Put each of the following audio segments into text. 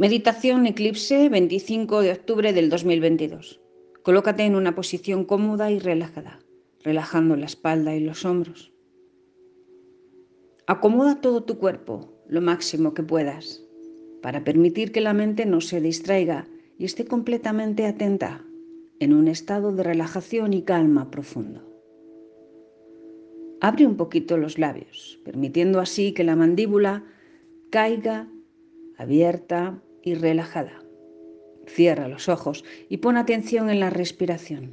Meditación Eclipse 25 de octubre del 2022. Colócate en una posición cómoda y relajada, relajando la espalda y los hombros. Acomoda todo tu cuerpo lo máximo que puedas para permitir que la mente no se distraiga y esté completamente atenta en un estado de relajación y calma profundo. Abre un poquito los labios, permitiendo así que la mandíbula caiga abierta y relajada. Cierra los ojos y pon atención en la respiración,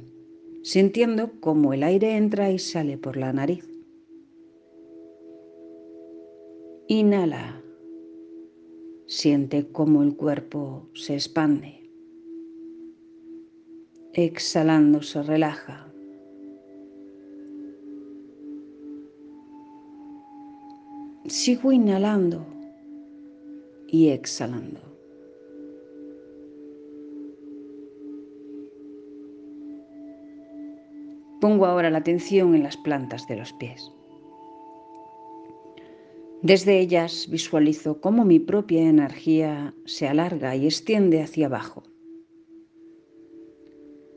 sintiendo cómo el aire entra y sale por la nariz. Inhala. Siente cómo el cuerpo se expande. Exhalando se relaja. Sigo inhalando y exhalando. Pongo ahora la atención en las plantas de los pies. Desde ellas visualizo cómo mi propia energía se alarga y extiende hacia abajo.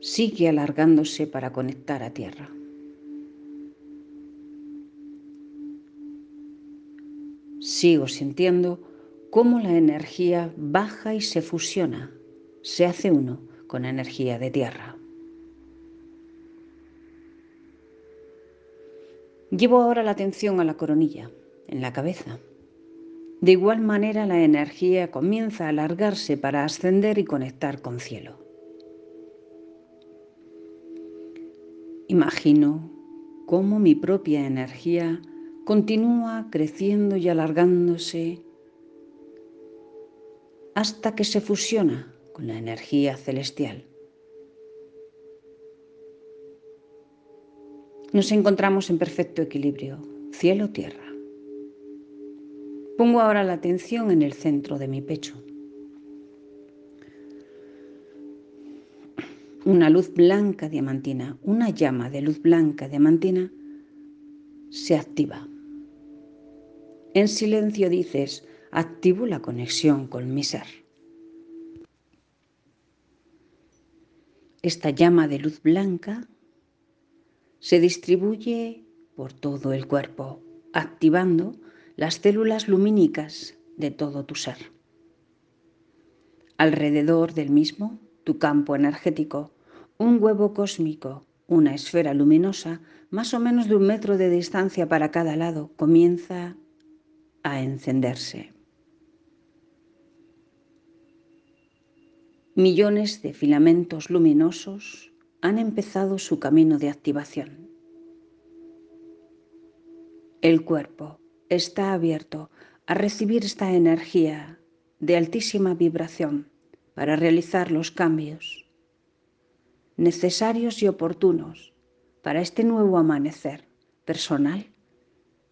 Sigue alargándose para conectar a tierra. Sigo sintiendo cómo la energía baja y se fusiona, se hace uno con energía de tierra. Llevo ahora la atención a la coronilla, en la cabeza. De igual manera la energía comienza a alargarse para ascender y conectar con cielo. Imagino cómo mi propia energía continúa creciendo y alargándose hasta que se fusiona con la energía celestial. Nos encontramos en perfecto equilibrio, cielo-tierra. Pongo ahora la atención en el centro de mi pecho. Una luz blanca diamantina, una llama de luz blanca diamantina se activa. En silencio dices, activo la conexión con mi ser. Esta llama de luz blanca se distribuye por todo el cuerpo, activando las células lumínicas de todo tu ser. Alrededor del mismo, tu campo energético, un huevo cósmico, una esfera luminosa, más o menos de un metro de distancia para cada lado, comienza a encenderse. Millones de filamentos luminosos han empezado su camino de activación. El cuerpo está abierto a recibir esta energía de altísima vibración para realizar los cambios necesarios y oportunos para este nuevo amanecer personal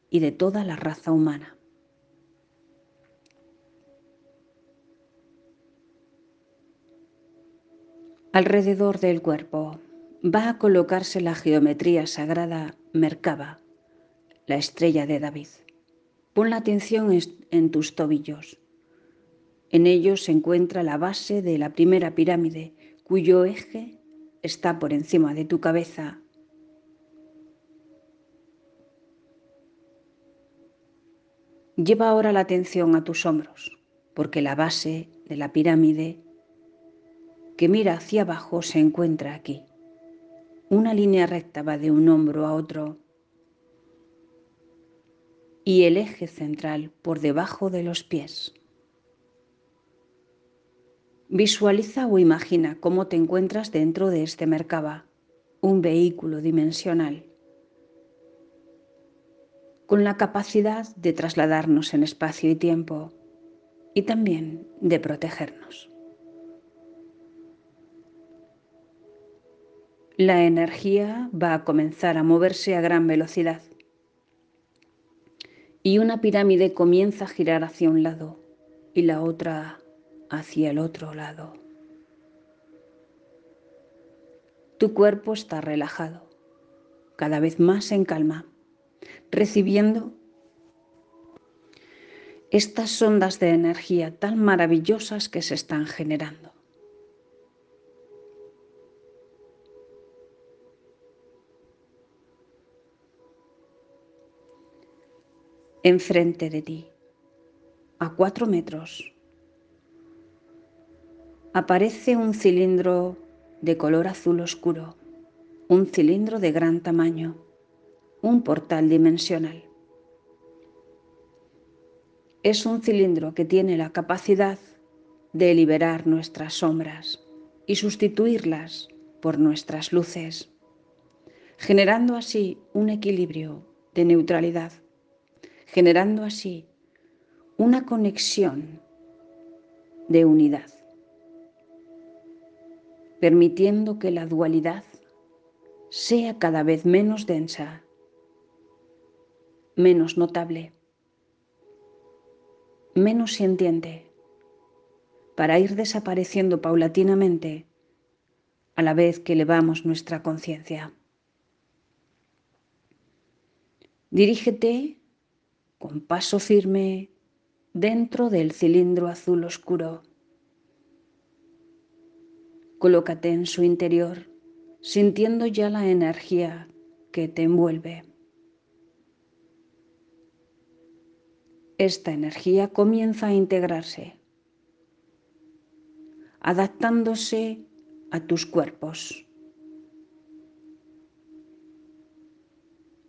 y de toda la raza humana. Alrededor del cuerpo va a colocarse la geometría sagrada Merkaba, la estrella de David. Pon la atención en tus tobillos. En ellos se encuentra la base de la primera pirámide, cuyo eje está por encima de tu cabeza. Lleva ahora la atención a tus hombros, porque la base de la pirámide que mira hacia abajo se encuentra aquí. Una línea recta va de un hombro a otro y el eje central por debajo de los pies. Visualiza o imagina cómo te encuentras dentro de este Merkaba, un vehículo dimensional, con la capacidad de trasladarnos en espacio y tiempo y también de protegernos. La energía va a comenzar a moverse a gran velocidad y una pirámide comienza a girar hacia un lado y la otra hacia el otro lado. Tu cuerpo está relajado, cada vez más en calma, recibiendo estas ondas de energía tan maravillosas que se están generando. Enfrente de ti, a cuatro metros, aparece un cilindro de color azul oscuro, un cilindro de gran tamaño, un portal dimensional. Es un cilindro que tiene la capacidad de liberar nuestras sombras y sustituirlas por nuestras luces, generando así un equilibrio de neutralidad, generando así una conexión de unidad permitiendo que la dualidad sea cada vez menos densa, menos notable, menos sintiente, para ir desapareciendo paulatinamente a la vez que elevamos nuestra conciencia. Dirígete con paso firme dentro del cilindro azul oscuro Colócate en su interior, sintiendo ya la energía que te envuelve. Esta energía comienza a integrarse, adaptándose a tus cuerpos.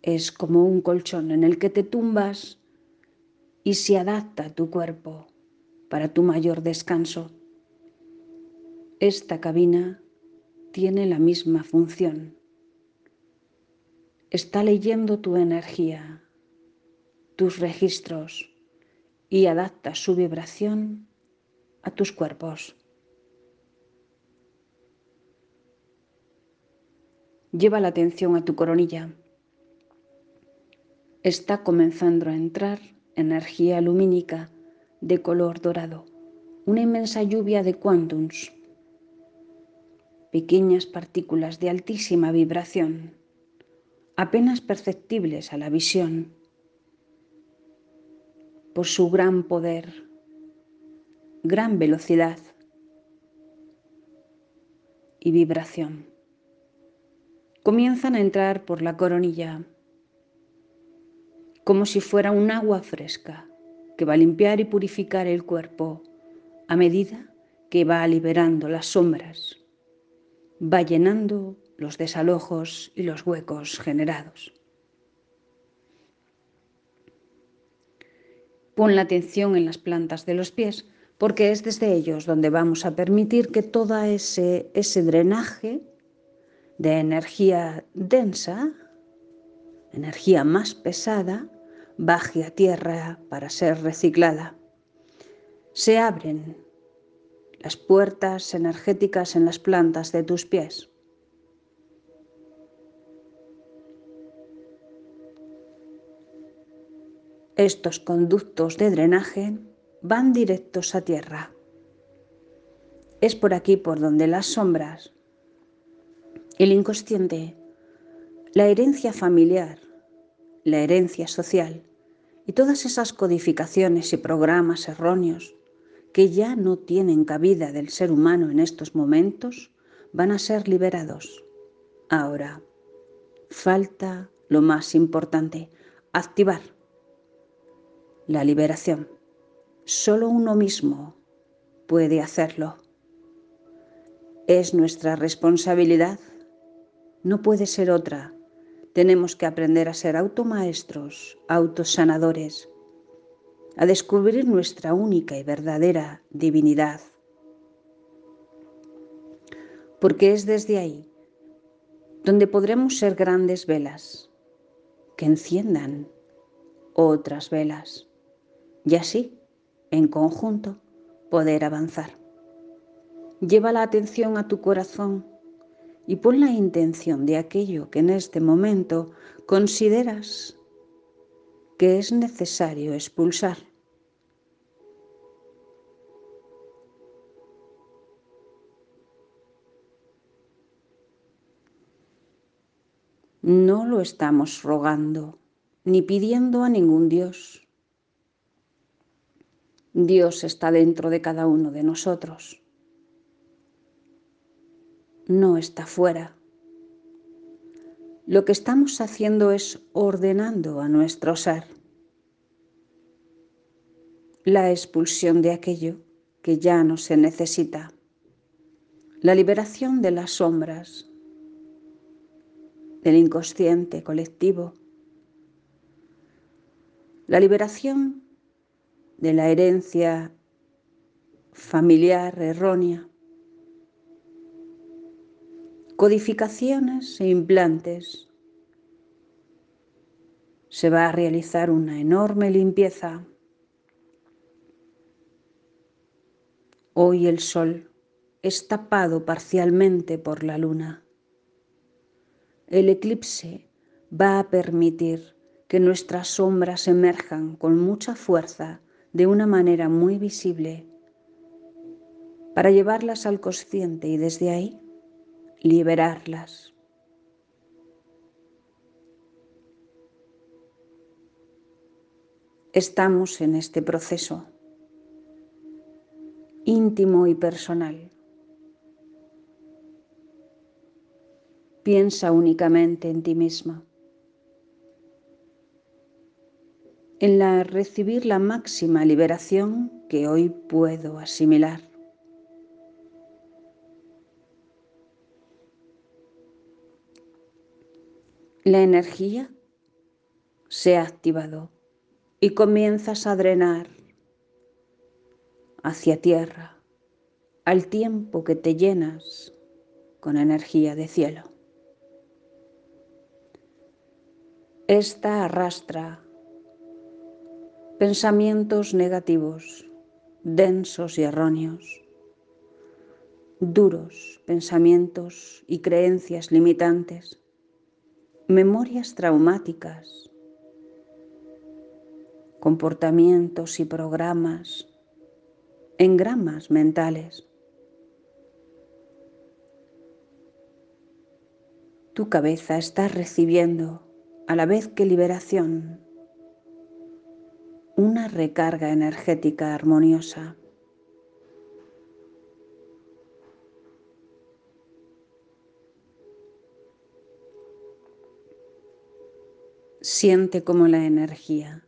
Es como un colchón en el que te tumbas y se adapta a tu cuerpo para tu mayor descanso. Esta cabina tiene la misma función. Está leyendo tu energía, tus registros y adapta su vibración a tus cuerpos. Lleva la atención a tu coronilla. Está comenzando a entrar energía lumínica de color dorado, una inmensa lluvia de quantums pequeñas partículas de altísima vibración, apenas perceptibles a la visión, por su gran poder, gran velocidad y vibración. Comienzan a entrar por la coronilla como si fuera un agua fresca que va a limpiar y purificar el cuerpo a medida que va liberando las sombras va llenando los desalojos y los huecos generados. Pon la atención en las plantas de los pies porque es desde ellos donde vamos a permitir que todo ese, ese drenaje de energía densa, energía más pesada, baje a tierra para ser reciclada. Se abren las puertas energéticas en las plantas de tus pies. Estos conductos de drenaje van directos a tierra. Es por aquí por donde las sombras, el inconsciente, la herencia familiar, la herencia social y todas esas codificaciones y programas erróneos que ya no tienen cabida del ser humano en estos momentos van a ser liberados. Ahora, falta lo más importante, activar la liberación. Solo uno mismo puede hacerlo. Es nuestra responsabilidad, no puede ser otra. Tenemos que aprender a ser automaestros, autosanadores, a descubrir nuestra única y verdadera divinidad. Porque es desde ahí donde podremos ser grandes velas que enciendan otras velas y así, en conjunto, poder avanzar. Lleva la atención a tu corazón y pon la intención de aquello que en este momento consideras que es necesario expulsar. No lo estamos rogando ni pidiendo a ningún Dios. Dios está dentro de cada uno de nosotros. No está fuera. Lo que estamos haciendo es ordenando a nuestro ser. La expulsión de aquello que ya no se necesita, la liberación de las sombras, del inconsciente colectivo, la liberación de la herencia familiar errónea, codificaciones e implantes. Se va a realizar una enorme limpieza. Hoy el sol es tapado parcialmente por la luna. El eclipse va a permitir que nuestras sombras emerjan con mucha fuerza de una manera muy visible para llevarlas al consciente y desde ahí liberarlas. Estamos en este proceso íntimo y personal. Piensa únicamente en ti misma. en la recibir la máxima liberación que hoy puedo asimilar. La energía se ha activado y comienzas a drenar hacia tierra al tiempo que te llenas con energía de cielo. Esta arrastra pensamientos negativos, densos y erróneos, duros pensamientos y creencias limitantes, memorias traumáticas, comportamientos y programas, engramas mentales. Tu cabeza está recibiendo a la vez que liberación una recarga energética armoniosa. Siente como la energía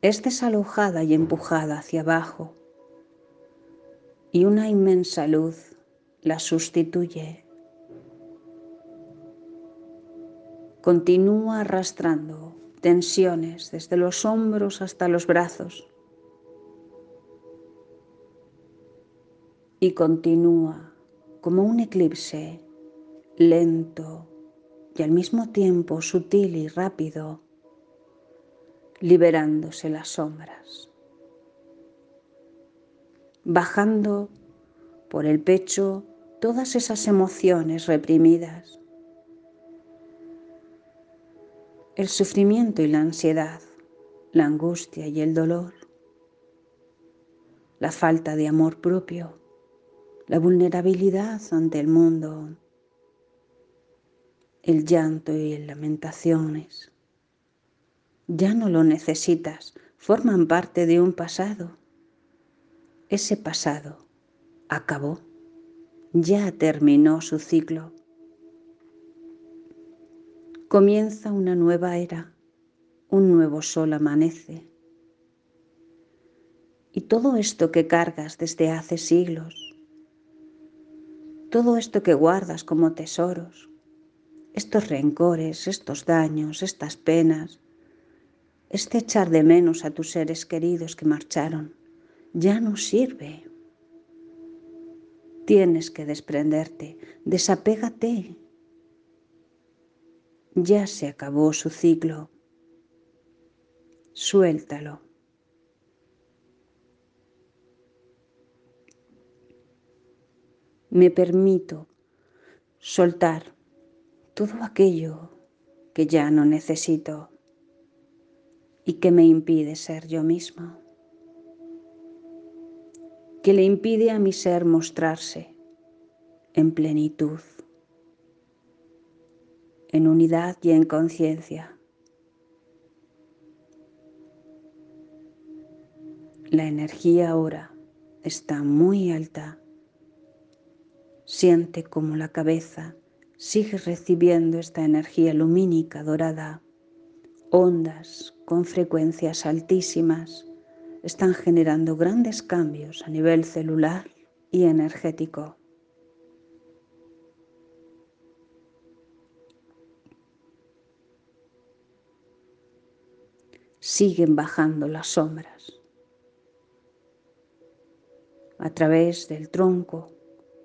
es desalojada y empujada hacia abajo y una inmensa luz la sustituye. Continúa arrastrando tensiones desde los hombros hasta los brazos. Y continúa como un eclipse lento y al mismo tiempo sutil y rápido, liberándose las sombras, bajando por el pecho todas esas emociones reprimidas el sufrimiento y la ansiedad, la angustia y el dolor, la falta de amor propio, la vulnerabilidad ante el mundo, el llanto y lamentaciones. Ya no lo necesitas, forman parte de un pasado. Ese pasado acabó, ya terminó su ciclo Comienza una nueva era, un nuevo sol amanece. Y todo esto que cargas desde hace siglos, todo esto que guardas como tesoros, estos rencores, estos daños, estas penas, este echar de menos a tus seres queridos que marcharon, ya no sirve. Tienes que desprenderte, desapégate ya se acabó su ciclo. Suéltalo. Me permito soltar todo aquello que ya no necesito y que me impide ser yo mismo, que le impide a mi ser mostrarse en plenitud en unidad y en conciencia. La energía ahora está muy alta. Siente como la cabeza sigue recibiendo esta energía lumínica dorada. Ondas con frecuencias altísimas están generando grandes cambios a nivel celular y energético. Siguen bajando las sombras. A través del tronco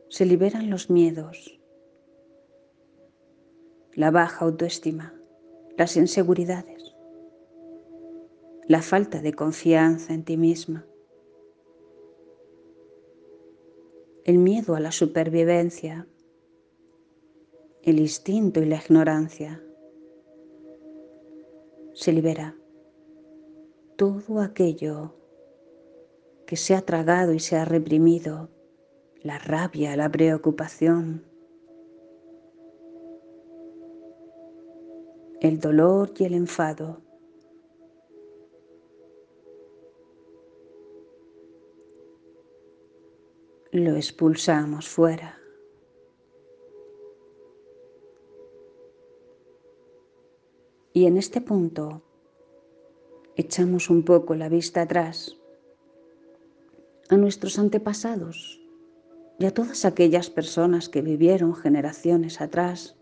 se liberan los miedos, la baja autoestima, las inseguridades, la falta de confianza en ti misma, el miedo a la supervivencia, el instinto y la ignorancia. Se libera todo aquello que se ha tragado y se ha reprimido, la rabia, la preocupación, el dolor y el enfado. Lo expulsamos fuera. Y en este punto echamos un poco la vista atrás a nuestros antepasados y a todas aquellas personas que vivieron generaciones atrás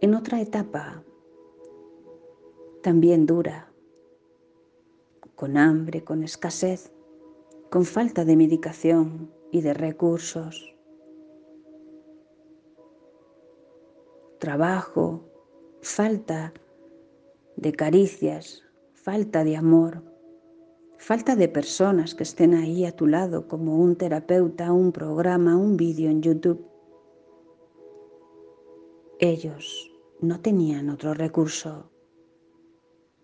en otra etapa también dura, con hambre, con escasez, con falta de medicación y de recursos, trabajo, falta de caricias, falta de amor, falta de personas que estén ahí a tu lado como un terapeuta, un programa, un vídeo en YouTube. Ellos no tenían otro recurso,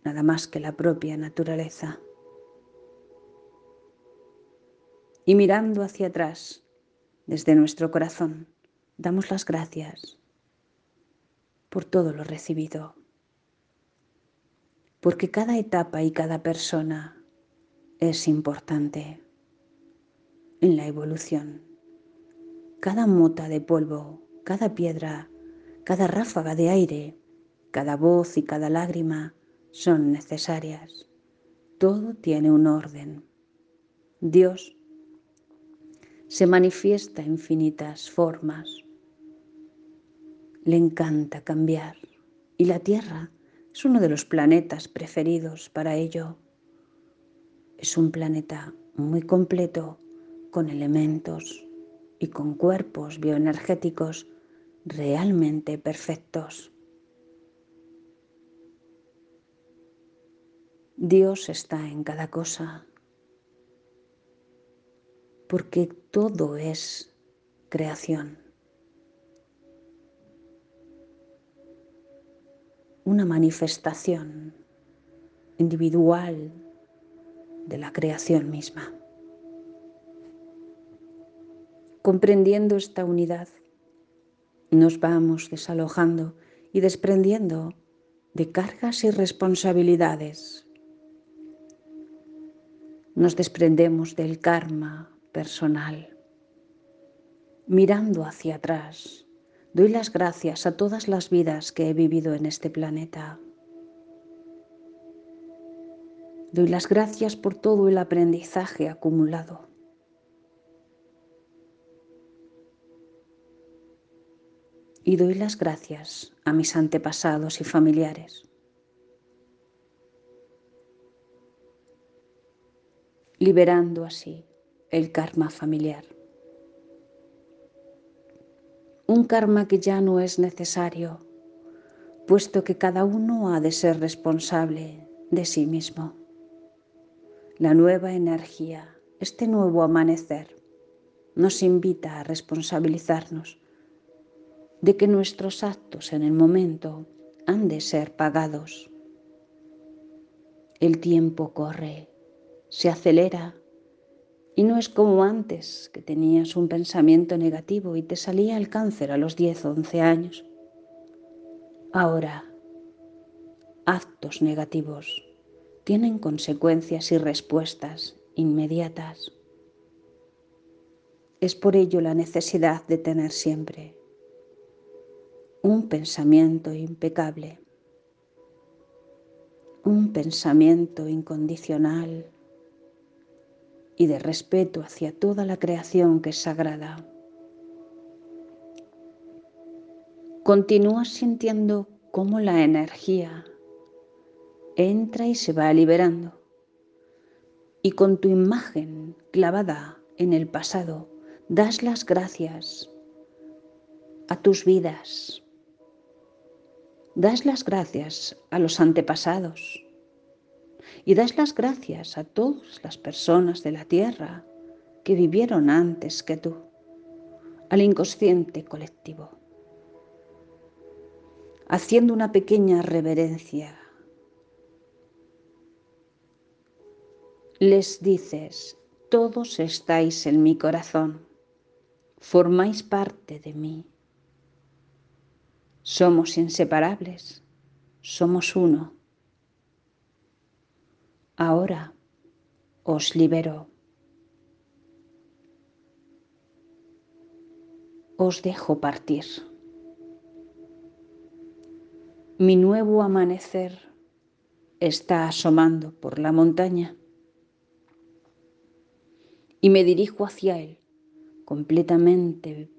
nada más que la propia naturaleza. Y mirando hacia atrás, desde nuestro corazón, damos las gracias por todo lo recibido porque cada etapa y cada persona es importante en la evolución. Cada mota de polvo, cada piedra, cada ráfaga de aire, cada voz y cada lágrima son necesarias. Todo tiene un orden. Dios se manifiesta en infinitas formas. Le encanta cambiar y la tierra es uno de los planetas preferidos para ello. Es un planeta muy completo con elementos y con cuerpos bioenergéticos realmente perfectos. Dios está en cada cosa, porque todo es creación. una manifestación individual de la creación misma. Comprendiendo esta unidad, nos vamos desalojando y desprendiendo de cargas y responsabilidades. Nos desprendemos del karma personal, mirando hacia atrás Doy las gracias a todas las vidas que he vivido en este planeta. Doy las gracias por todo el aprendizaje acumulado. Y doy las gracias a mis antepasados y familiares. liberando así el karma familiar un karma que ya no es necesario, puesto que cada uno ha de ser responsable de sí mismo. La nueva energía, este nuevo amanecer, nos invita a responsabilizarnos de que nuestros actos en el momento han de ser pagados. El tiempo corre, se acelera y no es como antes, que tenías un pensamiento negativo y te salía el cáncer a los 10 o 11 años. Ahora, actos negativos tienen consecuencias y respuestas inmediatas. Es por ello la necesidad de tener siempre un pensamiento impecable, un pensamiento incondicional y de respeto hacia toda la creación que es sagrada. Continúas sintiendo cómo la energía entra y se va liberando. Y con tu imagen clavada en el pasado, das las gracias a tus vidas. Das las gracias a los antepasados. Y das las gracias a todas las personas de la tierra que vivieron antes que tú, al inconsciente colectivo, haciendo una pequeña reverencia les dices, todos estáis en mi corazón, formáis parte de mí. Somos inseparables, somos uno. Ahora os libero. Os dejo partir. Mi nuevo amanecer está asomando por la montaña y me dirijo hacia Él, completamente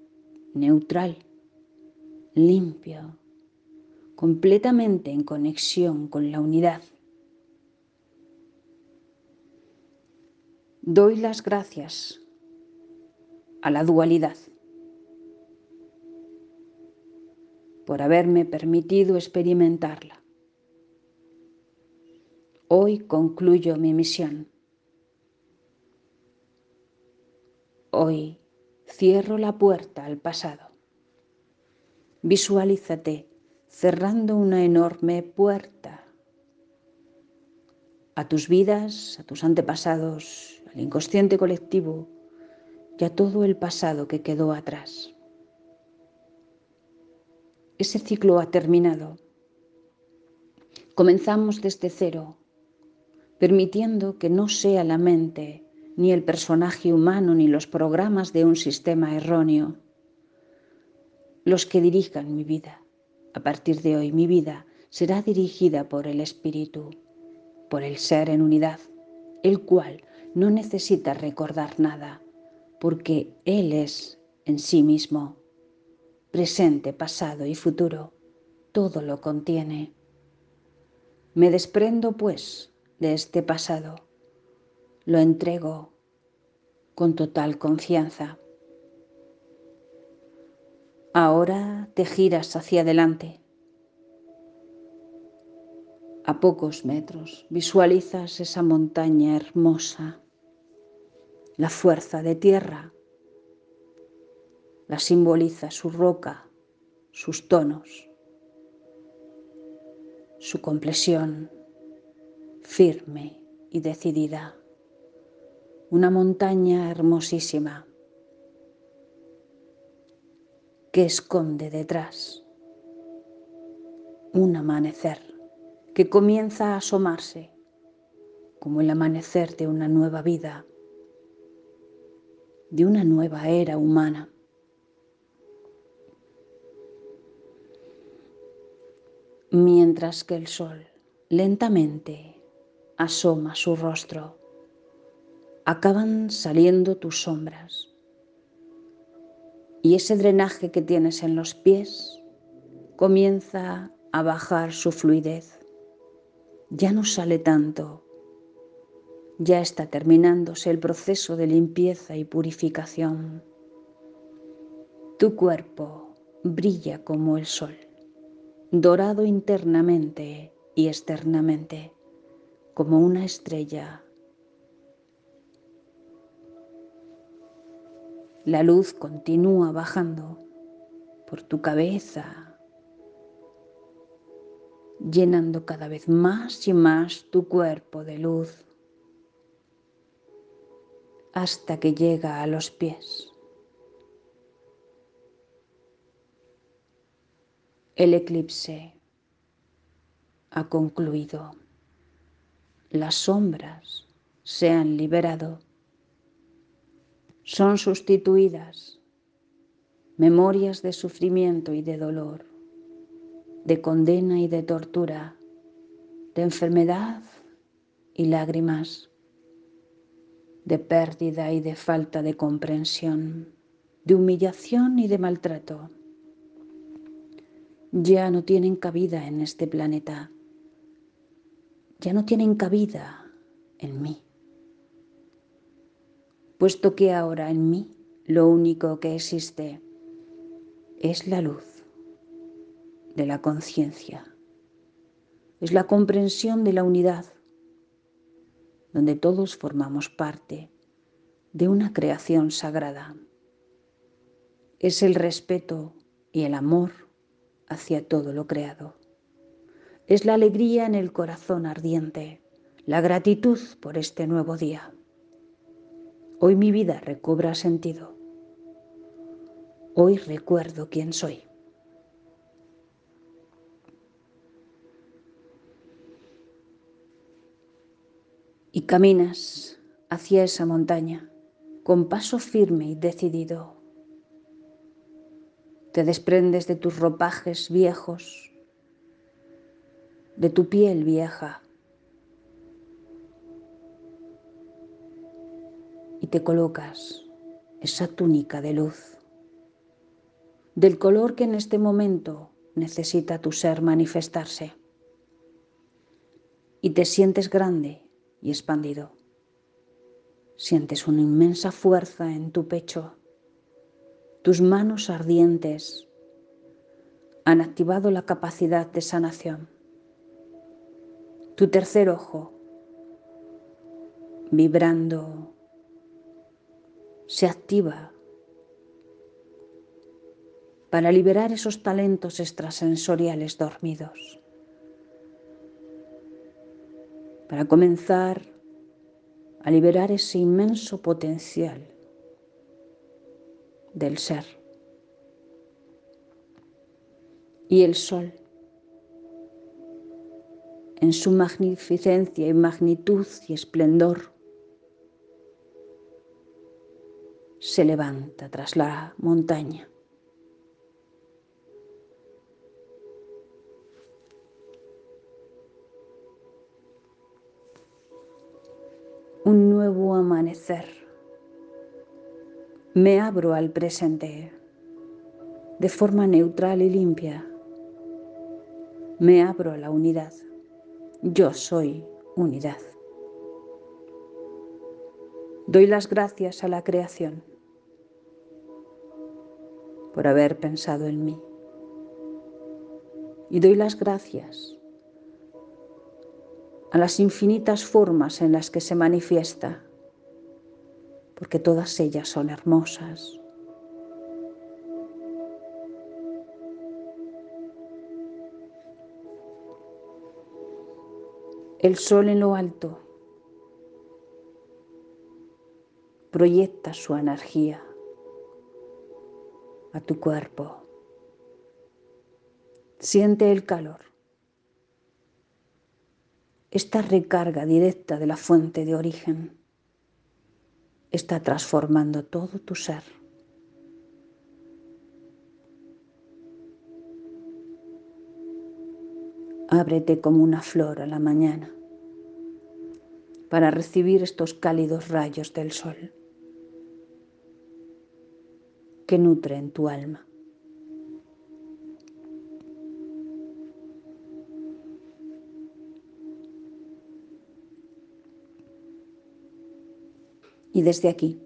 neutral, limpio, completamente en conexión con la unidad. Doy las gracias a la dualidad por haberme permitido experimentarla. Hoy concluyo mi misión. Hoy cierro la puerta al pasado. Visualízate cerrando una enorme puerta a tus vidas, a tus antepasados, al inconsciente colectivo y a todo el pasado que quedó atrás. Ese ciclo ha terminado. Comenzamos desde cero, permitiendo que no sea la mente ni el personaje humano, ni los programas de un sistema erróneo, los que dirijan mi vida. A partir de hoy mi vida será dirigida por el Espíritu, por el Ser en unidad, el cual no necesita recordar nada, porque Él es en sí mismo, presente, pasado y futuro, todo lo contiene. Me desprendo, pues, de este pasado lo entrego con total confianza. Ahora te giras hacia adelante. A pocos metros visualizas esa montaña hermosa, la fuerza de tierra. La simboliza su roca, sus tonos, su complexión firme y decidida una montaña hermosísima que esconde detrás un amanecer que comienza a asomarse como el amanecer de una nueva vida, de una nueva era humana. Mientras que el sol lentamente asoma su rostro acaban saliendo tus sombras. Y ese drenaje que tienes en los pies comienza a bajar su fluidez. Ya no sale tanto. Ya está terminándose el proceso de limpieza y purificación. Tu cuerpo brilla como el sol, dorado internamente y externamente, como una estrella La luz continúa bajando por tu cabeza, llenando cada vez más y más tu cuerpo de luz hasta que llega a los pies. El eclipse ha concluido. las sombras se han liberado. Son sustituidas memorias de sufrimiento y de dolor, de condena y de tortura, de enfermedad y lágrimas, de pérdida y de falta de comprensión, de humillación y de maltrato. Ya no tienen cabida en este planeta, ya no tienen cabida en mí, puesto que ahora en mí lo único que existe es la luz de la conciencia, es la comprensión de la unidad, donde todos formamos parte de una creación sagrada. Es el respeto y el amor hacia todo lo creado. Es la alegría en el corazón ardiente, la gratitud por este nuevo día. Hoy mi vida recobra sentido. Hoy recuerdo quién soy. Y caminas hacia esa montaña con paso firme y decidido. Te desprendes de tus ropajes viejos, de tu piel vieja, y te colocas esa túnica de luz del color que en este momento necesita tu ser manifestarse. Y te sientes grande y expandido. Sientes una inmensa fuerza en tu pecho. Tus manos ardientes han activado la capacidad de sanación. Tu tercer ojo, vibrando, se activa para liberar esos talentos extrasensoriales dormidos, para comenzar a liberar ese inmenso potencial del ser. Y el sol, en su magnificencia y magnitud y esplendor, se levanta tras la montaña un nuevo amanecer. Me abro al presente de forma neutral y limpia. Me abro a la unidad. Yo soy unidad. Doy las gracias a la creación por haber pensado en mí. Y doy las gracias a las infinitas formas en las que se manifiesta, porque todas ellas son hermosas. El sol en lo alto proyecta su energía a tu cuerpo. Siente el calor esta recarga directa de la fuente de origen está transformando todo tu ser. Ábrete como una flor a la mañana para recibir estos cálidos rayos del sol que nutren tu alma. y desde aquí.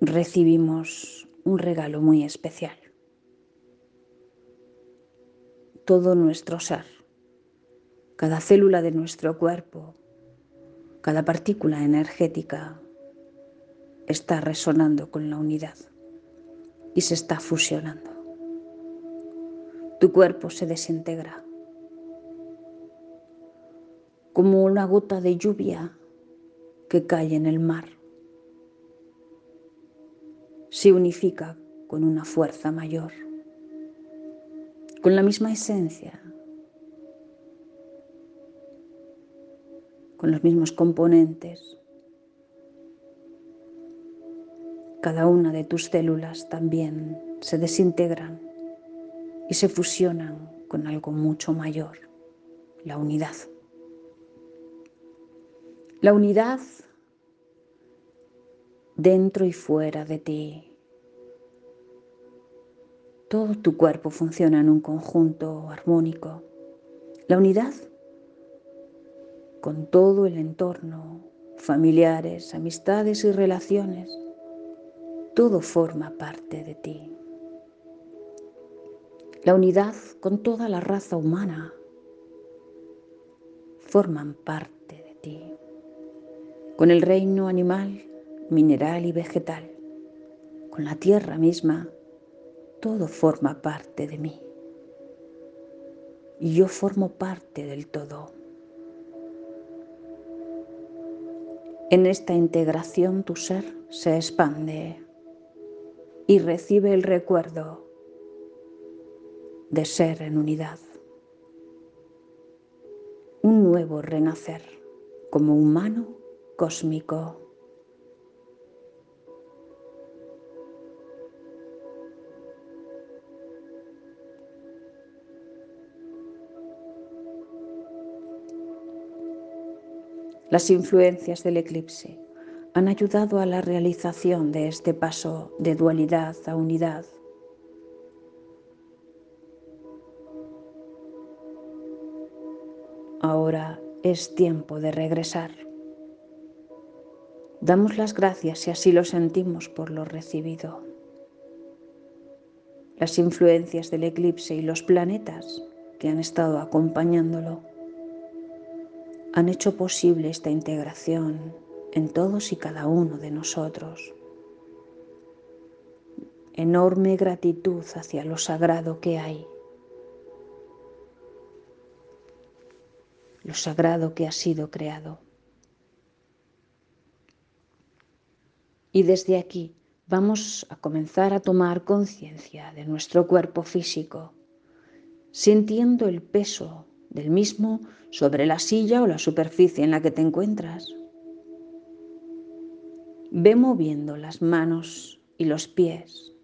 Recibimos un regalo muy especial. Todo nuestro ser, cada célula de nuestro cuerpo, cada partícula energética está resonando con la unidad y se está fusionando. Tu cuerpo se desintegra como una gota de lluvia que cae en el mar. Se unifica con una fuerza mayor, con la misma esencia, con los mismos componentes. Cada una de tus células también se desintegran y se fusionan con algo mucho mayor, la unidad. La unidad dentro y fuera de ti. Todo tu cuerpo funciona en un conjunto armónico. La unidad con todo el entorno, familiares, amistades y relaciones, todo forma parte de ti. La unidad con toda la raza humana forman parte de ti. Con el reino animal, mineral y vegetal, con la tierra misma, todo forma parte de mí. Y yo formo parte del todo. En esta integración tu ser se expande y recibe el recuerdo de ser en unidad. Un nuevo renacer como humano cósmico. Las influencias del eclipse han ayudado a la realización de este paso de dualidad a unidad. Ahora es tiempo de regresar. Damos las gracias si así lo sentimos por lo recibido. Las influencias del eclipse y los planetas que han estado acompañándolo han hecho posible esta integración en todos y cada uno de nosotros. Enorme gratitud hacia lo sagrado que hay, lo sagrado que ha sido creado. Y desde aquí vamos a comenzar a tomar conciencia de nuestro cuerpo físico, sintiendo el peso del mismo sobre la silla o la superficie en la que te encuentras. Ve moviendo las manos y los pies.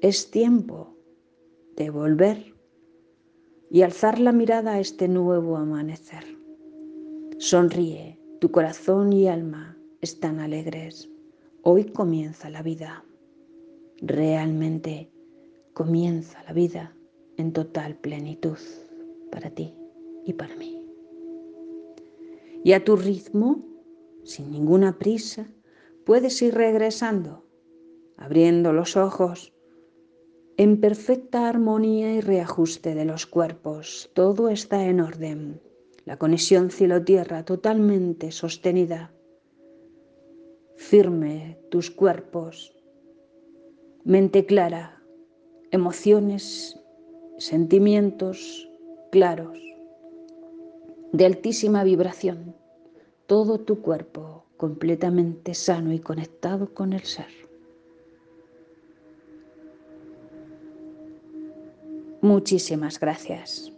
Es tiempo de volver y alzar la mirada a este nuevo amanecer. Sonríe, tu corazón y alma están alegres. Hoy comienza la vida. Realmente comienza la vida en total plenitud para ti y para mí. Y a tu ritmo, sin ninguna prisa, puedes ir regresando, abriendo los ojos, en perfecta armonía y reajuste de los cuerpos. Todo está en orden. La conexión cielo-tierra totalmente sostenida. Firme tus cuerpos. Mente clara. Emociones, sentimientos claros de altísima vibración, todo tu cuerpo completamente sano y conectado con el ser. Muchísimas gracias.